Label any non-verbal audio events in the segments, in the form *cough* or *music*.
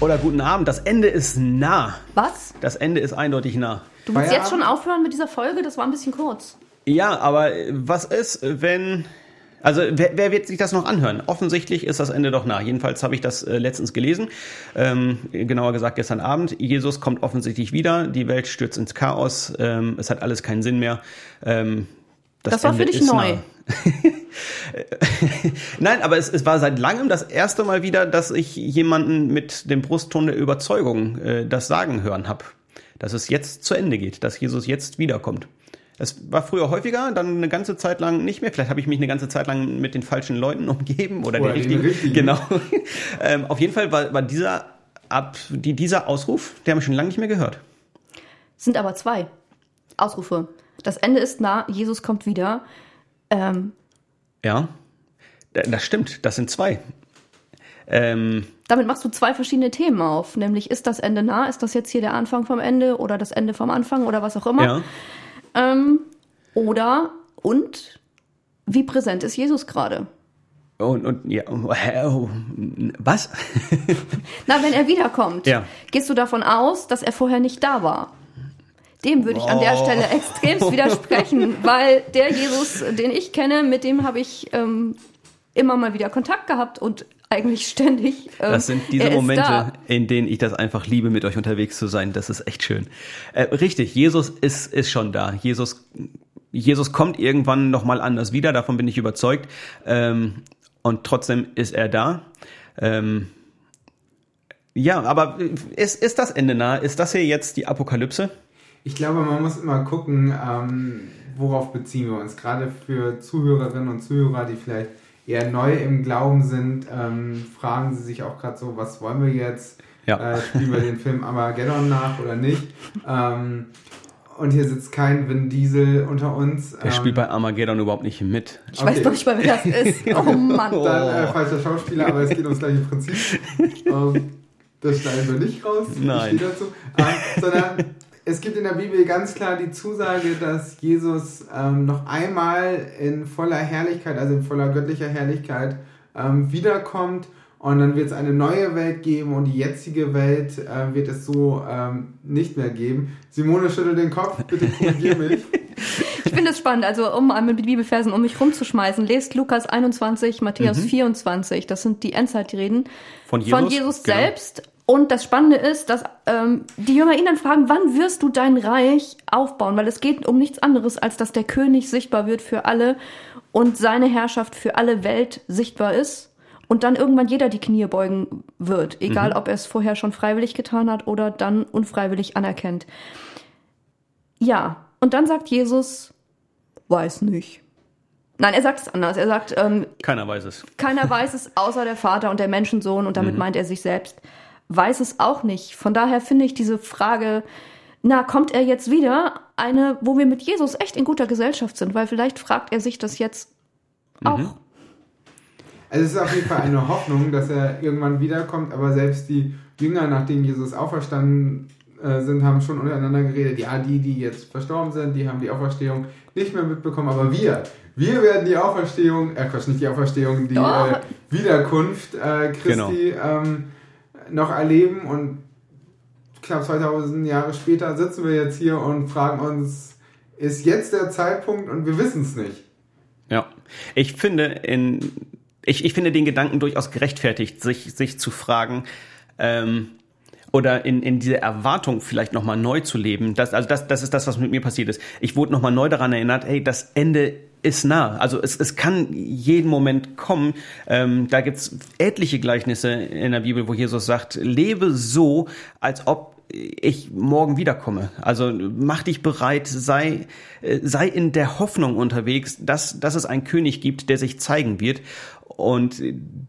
Oder guten Abend. Das Ende ist nah. Was? Das Ende ist eindeutig nah. Du willst jetzt schon aufhören mit dieser Folge? Das war ein bisschen kurz. Ja, aber was ist, wenn. Also, wer, wer wird sich das noch anhören? Offensichtlich ist das Ende doch nah. Jedenfalls habe ich das äh, letztens gelesen. Ähm, genauer gesagt gestern Abend. Jesus kommt offensichtlich wieder. Die Welt stürzt ins Chaos. Ähm, es hat alles keinen Sinn mehr. Ähm, Das war für dich neu. nah. *laughs* Nein, aber es, es war seit langem das erste Mal wieder, dass ich jemanden mit dem Brustton der Überzeugung äh, das sagen hören habe. Dass es jetzt zu Ende geht, dass Jesus jetzt wiederkommt. Es war früher häufiger, dann eine ganze Zeit lang nicht mehr. Vielleicht habe ich mich eine ganze Zeit lang mit den falschen Leuten umgeben oder, Oder den richtigen. richtigen. Genau. *laughs* ähm, auf jeden Fall war, war dieser ab die, dieser Ausruf, der haben wir schon lange nicht mehr gehört. Sind aber zwei Ausrufe. Das Ende ist nah, Jesus kommt wieder. Ähm, Ja, Da- das stimmt. Das sind zwei. Ähm, damit machst du zwei verschiedene Themen auf. Nämlich, ist das Ende nah? Ist das jetzt hier der Anfang vom Ende oder das Ende vom Anfang oder was auch immer? ja. Ähm, oder, und, wie präsent ist Jesus gerade? Und, und ja, oh, was? *laughs* Na, wenn er wiederkommt, Ja. gehst du davon aus, dass er vorher nicht da war? Dem würde ich an der. Stelle extremst *laughs* widersprechen, weil der Jesus, den ich kenne, mit dem habe ich ähm, immer mal wieder Kontakt gehabt und eigentlich ständig. Ähm, Das sind diese Momente, Da. in denen ich das einfach liebe, mit euch unterwegs zu sein. Das ist echt schön. Äh, richtig, Jesus ist, ist schon da. Jesus, Jesus kommt irgendwann nochmal anders wieder, davon bin ich überzeugt. Ähm, und trotzdem ist er da. Ähm, ja, aber ist, ist das Ende nah? Ist das hier jetzt die Apokalypse? Ich glaube, man muss immer gucken, ähm, worauf beziehen wir uns. Gerade für Zuhörerinnen und Zuhörer, die vielleicht eher neu im Glauben sind, ähm, fragen sie sich auch gerade so, was wollen wir jetzt? Ja. Äh, spielen wir den Film Armageddon nach oder nicht? Ähm, und hier sitzt kein Vin Diesel unter uns. Er ähm, spielt bei Armageddon überhaupt nicht mit. Ich weiß Okay. doch nicht mal, wer das *laughs* ist. Oh Mann. Dann äh, falscher Schauspieler, aber es geht ums gleiche Prinzip. *laughs* ähm, das schneiden wir nicht raus. Nein. Ich dazu. Ähm, sondern es gibt in der Bibel ganz klar die Zusage, dass Jesus ähm, noch einmal in voller Herrlichkeit, also in voller göttlicher Herrlichkeit, ähm, wiederkommt. Und dann wird es eine neue Welt geben und die jetzige Welt äh, wird es so ähm, nicht mehr geben. Simone schüttelt den Kopf, bitte korrigier *laughs* mich. Ich finde es spannend, also um einmal mit Bibelversen um mich rumzuschmeißen, lest Lukas 21, Matthäus 24, das sind die Endzeitreden Von Jesus? von Jesus Genau. Und das Spannende ist, dass ähm, die Jünger ihn dann fragen, wann wirst du dein Reich aufbauen? Weil es geht um nichts anderes, als dass der König sichtbar wird für alle und seine Herrschaft für alle Welt sichtbar ist. Und dann irgendwann jeder die Knie beugen wird, egal ob er es vorher schon freiwillig getan hat oder dann unfreiwillig anerkennt. Ja, und dann sagt Jesus, weiß nicht. Nein, er sagt es anders. Er sagt, ähm, Keiner weiß es. keiner weiß es außer der Vater und der Menschensohn und damit Mhm. meint er sich selbst, weiß es auch nicht. Von daher finde ich diese Frage, na, kommt er jetzt wieder? Eine, wo wir mit Jesus echt in guter Gesellschaft sind, weil vielleicht fragt er sich das jetzt Mhm. auch. Also es ist auf jeden Fall eine Hoffnung, dass er irgendwann wiederkommt, aber selbst die Jünger, nachdem Jesus auferstanden äh, sind, haben schon untereinander geredet. Ja, die, die jetzt verstorben sind, die haben die Auferstehung nicht mehr mitbekommen, aber wir, wir werden die Auferstehung, äh Quatsch, nicht die Auferstehung, die äh, Wiederkunft äh, Christi ähm, noch erleben und knapp 2000 Jahre später sitzen wir jetzt hier und fragen uns, ist jetzt der Zeitpunkt und wir wissen es nicht. Ja, ich finde in ich, ich finde den Gedanken durchaus gerechtfertigt, sich sich zu fragen ähm, oder in, in diese Erwartung vielleicht noch mal neu zu leben. Das, also das, das ist das, was mit mir passiert ist. Ich wurde noch mal neu daran erinnert, hey, das Ende ist nah. Also es, es kann jeden Moment kommen. Ähm, da gibt's etliche Gleichnisse in der Bibel, wo Jesus sagt, lebe so, als ob ich morgen wiederkomme. Also mach dich bereit, sei, äh, sei in der Hoffnung unterwegs, dass, dass es einen König gibt, der sich zeigen wird. Und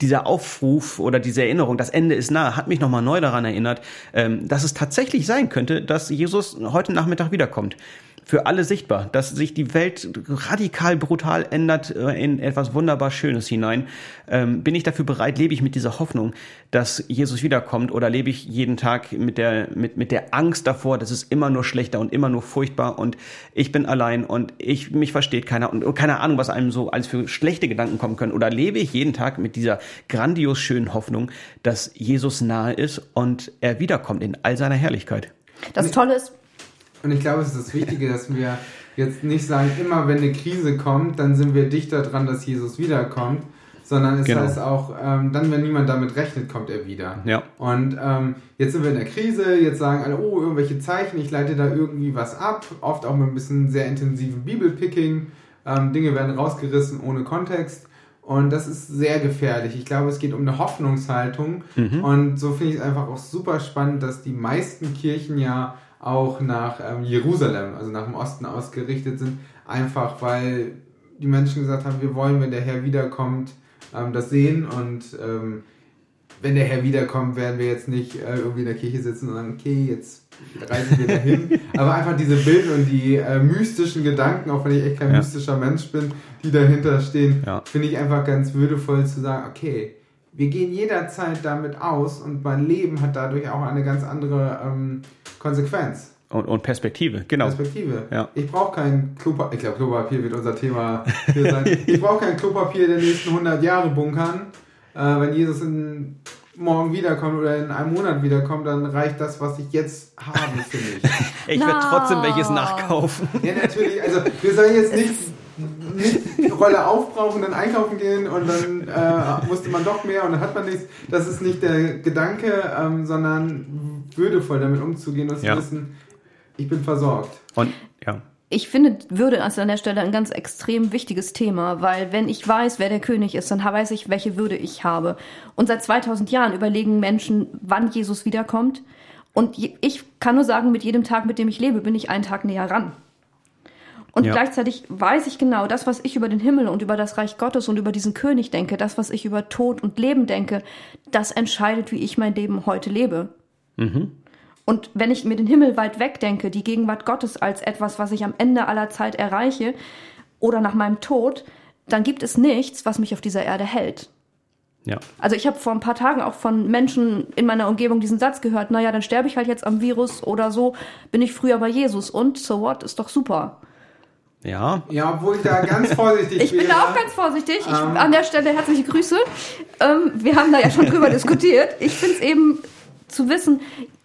dieser Aufruf oder diese Erinnerung, das Ende ist nah, hat mich nochmal neu daran erinnert, ähm, dass es tatsächlich sein könnte, dass Jesus heute Nachmittag wiederkommt. Für alle sichtbar, dass sich die Welt radikal brutal ändert äh, in etwas wunderbar Schönes hinein. Ähm, bin ich dafür bereit, lebe ich mit dieser Hoffnung, dass Jesus wiederkommt oder lebe ich jeden Tag mit der, mit, mit der Angst davor, dass es immer nur schlechter und immer nur furchtbar und ich bin allein und ich, mich versteht keiner und keine Ahnung, was einem so als für schlechte Gedanken kommen können oder lebe ich jeden Tag mit dieser grandios schönen Hoffnung, dass Jesus nahe ist und er wiederkommt in all seiner Herrlichkeit. Das Tolle ist, Und ich glaube, es ist das Wichtige, dass wir jetzt nicht sagen, immer wenn eine Krise kommt, dann sind wir dichter dran, dass Jesus wiederkommt, sondern es Genau. heißt auch, ähm, dann, wenn niemand damit rechnet, kommt er wieder. Ja. Und ähm, jetzt sind wir in der Krise, jetzt sagen alle, oh, irgendwelche Zeichen, ich leite da irgendwie was ab, oft auch mit ein bisschen sehr intensivem Bibelpicking, ähm, Dinge werden rausgerissen ohne Kontext. Und das ist sehr gefährlich. Ich glaube, es geht um eine Hoffnungshaltung. Und so finde ich es einfach auch super spannend, dass die meisten Kirchen ja auch nach ähm, Jerusalem, also nach dem Osten ausgerichtet sind. Einfach weil die Menschen gesagt haben, wir wollen, wenn der Herr wiederkommt, ähm, das sehen. Und ähm, wenn der Herr wiederkommt, werden wir jetzt nicht äh, irgendwie in der Kirche sitzen und sagen, okay, jetzt reisen wir dahin. *laughs* Aber einfach diese Bilder und die äh, mystischen Gedanken, auch wenn ich echt kein Ja. mystischer Mensch bin, die dahinter stehen, Ja. finde ich einfach ganz würdevoll zu sagen, okay, wir gehen jederzeit damit aus und mein Leben hat dadurch auch eine ganz andere ähm, Konsequenz. Und, und Perspektive, genau. Perspektive. Ja. Ich brauche kein Klopapier, ich glaube Klopapier wird unser Thema hier sein. Ich brauche kein Klopapier der nächsten 100 Jahre bunkern. Äh, wenn Jesus in, morgen wiederkommt oder in einem Monat wiederkommt, dann reicht das, was ich jetzt habe für mich. *laughs* Ich werde trotzdem welches nachkaufen. ja, natürlich, also wir sollen jetzt nicht, nicht *laughs* die Rolle aufbrauchen, dann einkaufen gehen und dann äh, musste man doch mehr und dann hat man nichts. Das ist nicht der Gedanke, ähm, sondern würdevoll damit umzugehen und zu Ja. wissen, ich bin versorgt. Und ja. ich finde, Würde ist an der Stelle ein ganz extrem wichtiges Thema, weil wenn ich weiß, wer der König ist, dann weiß ich, welche Würde ich habe. Und seit 2000 Jahren überlegen Menschen, wann Jesus wiederkommt. Und ich kann nur sagen, mit jedem Tag, mit dem ich lebe, bin ich einen Tag näher ran. Und Ja. gleichzeitig weiß ich genau, das, was ich über den Himmel und über das Reich Gottes und über diesen König denke, das, was ich über Tod und Leben denke, das entscheidet, wie ich mein Leben heute lebe. Und wenn ich mir den Himmel weit weg denke, die Gegenwart Gottes als etwas, was ich am Ende aller Zeit erreiche oder nach meinem Tod, dann gibt es nichts, was mich auf dieser Erde hält. Ja. Also ich habe vor ein paar Tagen auch von Menschen in meiner Umgebung diesen Satz gehört, naja, dann sterbe ich halt jetzt am Virus oder so, bin ich früher bei Jesus und so what, ist doch super. Ja. Ja, obwohl ich da ganz vorsichtig *laughs* Ich bin wäre. da auch ganz vorsichtig. Ich, Ähm. an der Stelle herzliche Grüße. Ähm, wir haben da ja schon drüber *laughs* diskutiert. Ich finde es eben zu wissen,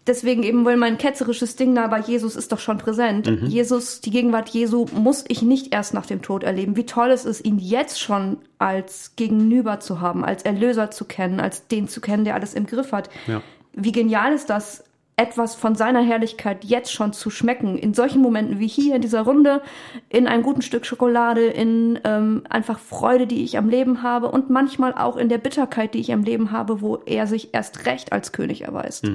deswegen eben, weil mein ketzerisches Ding da bei Jesus ist doch schon präsent. Jesus, die Gegenwart Jesu muss ich nicht erst nach dem Tod erleben. Wie toll es ist, ihn jetzt schon als Gegenüber zu haben, als Erlöser zu kennen, als den zu kennen, der alles im Griff hat. Ja. Wie genial ist das, etwas von seiner Herrlichkeit jetzt schon zu schmecken. In solchen Momenten wie hier in dieser Runde, in einem guten Stück Schokolade, in ähm, einfach Freude, die ich am Leben habe und manchmal auch in der Bitterkeit, die ich am Leben habe, wo er sich erst recht als König erweist.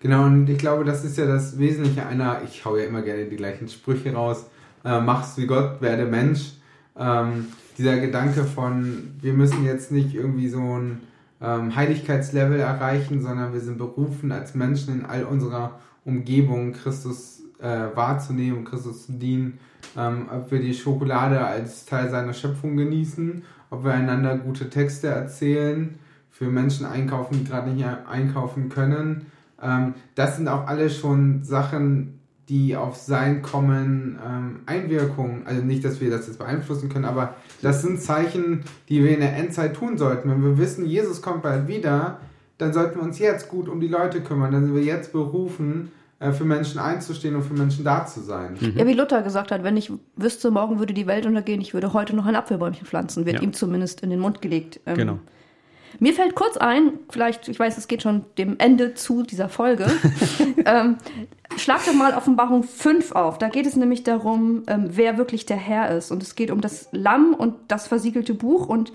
Genau, und ich glaube, das ist ja das Wesentliche einer, ich hau ja immer gerne die gleichen Sprüche raus, äh, mach's wie Gott, werde Mensch. Ähm, dieser Gedanke von, wir müssen jetzt nicht irgendwie so ein ähm, Heiligkeitslevel erreichen, sondern wir sind berufen, als Menschen in all unserer Umgebung Christus äh, wahrzunehmen, Christus zu dienen, ähm, ob wir die Schokolade als Teil seiner Schöpfung genießen, ob wir einander gute Texte erzählen, für Menschen einkaufen, die gerade nicht einkaufen können. Ähm, das sind auch alle schon Sachen, die auf sein Kommen ähm, Einwirkungen, also nicht, dass wir das jetzt beeinflussen können, aber das sind Zeichen, die wir in der Endzeit tun sollten. Wenn wir wissen, Jesus kommt bald wieder, dann sollten wir uns jetzt gut um die Leute kümmern. Dann sind wir jetzt berufen, äh, für Menschen einzustehen und für Menschen da zu sein. Ja, wie Luther gesagt hat, wenn ich wüsste, morgen würde die Welt untergehen, ich würde heute noch ein Apfelbäumchen pflanzen, wird Ja. ihm zumindest in den Mund gelegt. Ähm, Genau. Mir fällt kurz ein, vielleicht, ich weiß, es geht schon dem Ende zu dieser Folge. *laughs* ähm, schlag doch mal Offenbarung 5 auf. Da geht es nämlich darum, ähm, wer wirklich der Herr ist. Und es geht um das Lamm und das versiegelte Buch. Und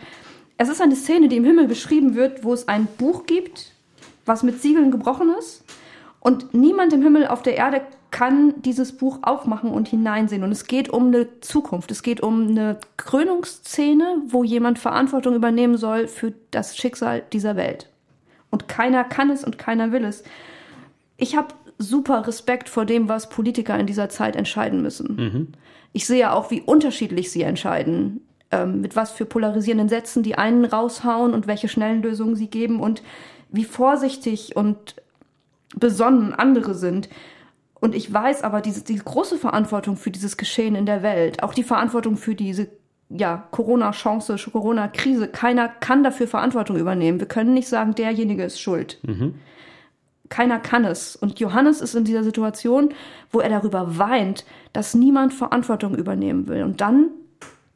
es ist eine Szene, die im Himmel beschrieben wird, wo es ein Buch gibt, was mit Siegeln gebrochen ist. Und niemand im Himmel auf der Erde kann dieses Buch aufmachen und hineinsehen. Und es geht um eine Zukunft. Es geht um eine Krönungsszene, wo jemand Verantwortung übernehmen soll für das Schicksal dieser Welt. Und keiner kann es und keiner will es. Ich habe super Respekt vor dem, was Politiker in dieser Zeit entscheiden müssen. Ich sehe auch, wie unterschiedlich sie entscheiden, ähm, mit was für polarisierenden Sätzen die einen raushauen und welche schnellen Lösungen sie geben und wie vorsichtig und besonnen andere sind. Und ich weiß aber diese, diese große Verantwortung für dieses Geschehen in der Welt, auch die Verantwortung für diese ja, Corona-Chance, Corona-Krise. Keiner kann dafür Verantwortung übernehmen. Wir können nicht sagen, derjenige ist schuld. Keiner kann es. Und Johannes ist in dieser Situation, wo er darüber weint, dass niemand Verantwortung übernehmen will. Und dann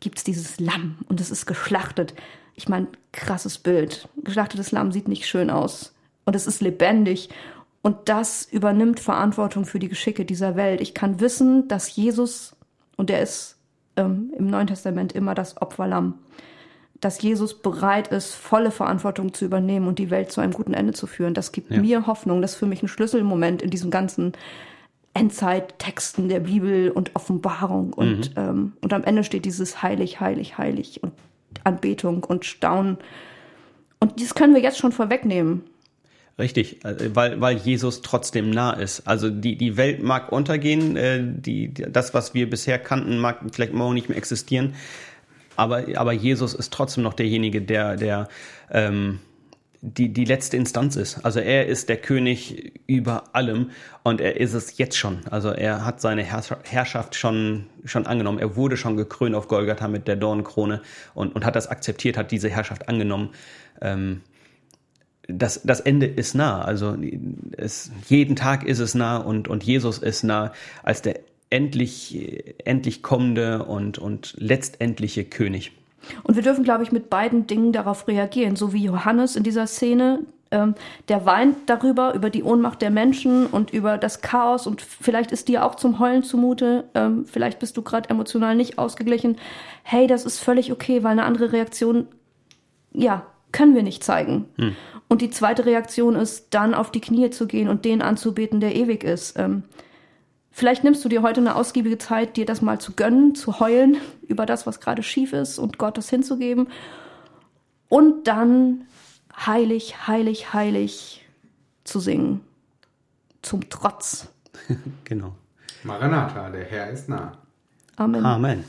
gibt's dieses Lamm und es ist geschlachtet. Ich meine, krasses Bild. Geschlachtetes Lamm sieht nicht schön aus. Und es ist lebendig. Und das übernimmt Verantwortung für die Geschicke dieser Welt. Ich kann wissen, dass Jesus, und er ist ähm, im Neuen Testament immer das Opferlamm, dass Jesus bereit ist, volle Verantwortung zu übernehmen und die Welt zu einem guten Ende zu führen. Das gibt Ja. mir Hoffnung. Das ist für mich ein Schlüsselmoment in diesem ganzen Endzeittexten der Bibel und Offenbarung. Und, ähm, und am Ende steht dieses heilig, heilig, heilig und Anbetung und Staunen. Und das können wir jetzt schon vorwegnehmen. Richtig, äh, weil, weil Jesus trotzdem nah ist. Also die, die Welt mag untergehen, äh, die, das, was wir bisher kannten, mag vielleicht morgen nicht mehr existieren. Aber, aber Jesus ist trotzdem noch derjenige, der, der ähm, die, die letzte Instanz ist. Also er ist der König über allem und er ist es jetzt schon. Also er hat seine Herrscha- Herrschaft schon, schon angenommen. Er wurde schon gekrönt auf Golgatha mit der Dornenkrone und, und hat das akzeptiert, hat diese Herrschaft angenommen. Ähm, das, das Ende ist nah. Also es, jeden Tag ist es nah und, und Jesus ist nah als der endlich, endlich kommende und, und letztendliche König. Und wir dürfen, glaube ich, mit beiden Dingen darauf reagieren, so wie Johannes in dieser Szene. Ähm, der weint darüber, über die Ohnmacht der Menschen und über das Chaos und vielleicht ist dir auch zum Heulen zumute, ähm, vielleicht bist du gerade emotional nicht ausgeglichen. Hey, das ist völlig okay, weil eine andere Reaktion, ja, können wir nicht zeigen. Und die zweite Reaktion ist, dann auf die Knie zu gehen und den anzubeten, der ewig ist. Ähm, Vielleicht nimmst du dir heute eine ausgiebige Zeit, dir das mal zu gönnen, zu heulen *laughs* über das, was gerade schief ist und Gott das hinzugeben. Und dann heilig, heilig, heilig zu singen. Zum Trotz. *laughs* Genau. Maranatha, der Herr ist nah. Amen. Amen.